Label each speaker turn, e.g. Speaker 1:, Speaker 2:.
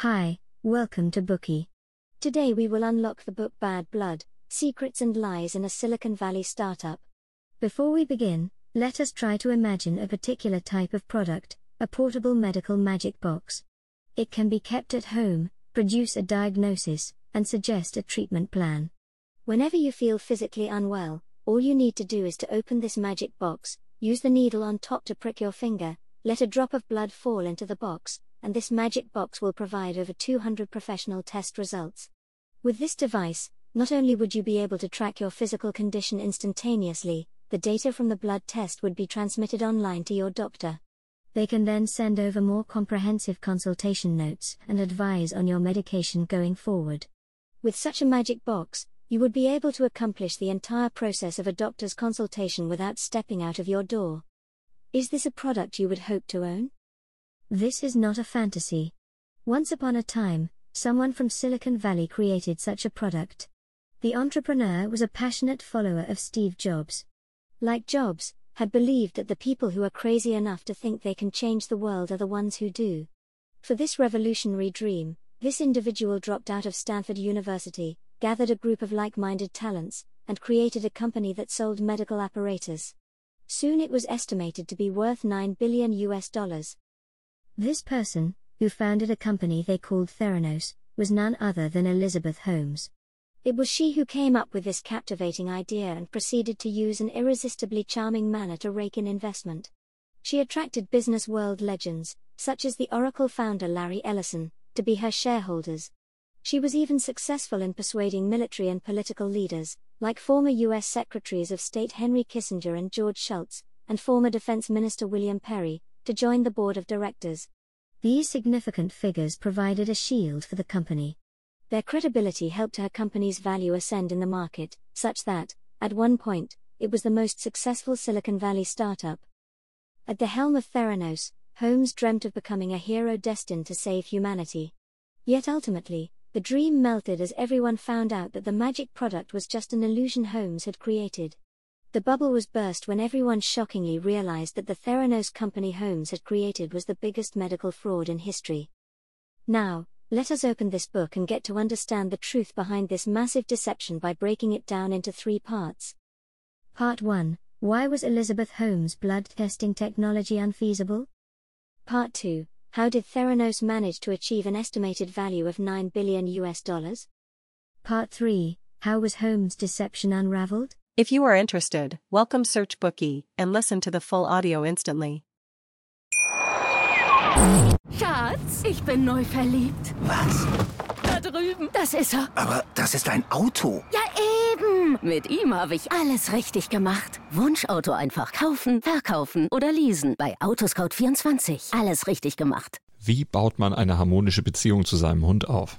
Speaker 1: Hi, welcome to Bookey.
Speaker 2: Today we will unlock the book Bad Blood Secrets and Lies in a Silicon Valley Startup.
Speaker 1: Before we begin, let us try to imagine a particular type of product, a portable medical magic box. It can be kept at home, produce a diagnosis, and suggest a treatment plan.
Speaker 2: Whenever you feel physically unwell, all you need to do is to open this magic box, use the needle on top to prick your finger, let a drop of blood fall into the box, and this magic box will provide over 200 professional test results. With this device, not only would you be able to track your physical condition instantaneously, the data from the blood test would be transmitted online to your doctor.
Speaker 1: They can then send over more comprehensive consultation notes and advise on your medication going forward.
Speaker 2: With such a magic box, you would be able to accomplish the entire process of a doctor's consultation without stepping out of your door. Is this a product you would hope to own?
Speaker 1: This is not a fantasy. Once upon a time, someone from Silicon Valley created such a product. The entrepreneur was a passionate follower of Steve Jobs.
Speaker 2: Like Jobs, had believed that the people who are crazy enough to think they can change the world are the ones who do. For this revolutionary dream, this individual dropped out of Stanford University, gathered a group of like minded talents, and created a company that sold medical apparatus. Soon it was estimated to be worth 9 billion US dollars.
Speaker 1: This person, who founded a company they called Theranos, was none other than Elizabeth Holmes.
Speaker 2: It was she who came up with this captivating idea and proceeded to use an irresistibly charming manner to rake in investment. She attracted business world legends, such as the Oracle founder Larry Ellison, to be her shareholders. She was even successful in persuading military and political leaders, like former U.S. Secretaries of State Henry Kissinger and George Shultz, and former Defense Minister William Perry, to join the board of directors.
Speaker 1: These significant figures provided a shield for the company.
Speaker 2: Their credibility helped her company's value ascend in the market, such that, at one point, it was the most successful Silicon Valley startup. At the helm of Theranos, Holmes dreamt of becoming a hero destined to save humanity. Yet ultimately, the dream melted as everyone found out that the magic product was just an illusion Holmes had created. The bubble was burst when everyone shockingly realized that the Theranos company Holmes had created was the biggest medical fraud in history. Now, let us open this book and get to understand the truth behind this massive deception by breaking it down into three parts.
Speaker 1: Part 1 Why was Elizabeth Holmes' blood testing technology unfeasible?
Speaker 2: Part 2 how did Theranos manage to achieve an estimated value of 9 billion US dollars?
Speaker 1: Part 3 How was Holmes' deception unraveled?
Speaker 3: If you are interested, welcome Search Bookie and listen to the full audio instantly.
Speaker 4: Schatz, ich bin neu verliebt.
Speaker 5: Was?
Speaker 4: Da drüben. Das ist er.
Speaker 5: Aber das ist ein Auto.
Speaker 4: Ja, eben. Mit ihm habe ich alles richtig gemacht. Wunschauto einfach kaufen, verkaufen oder leasen. Bei Autoscout24. Alles richtig gemacht.
Speaker 6: Wie baut man eine harmonische Beziehung zu seinem Hund auf?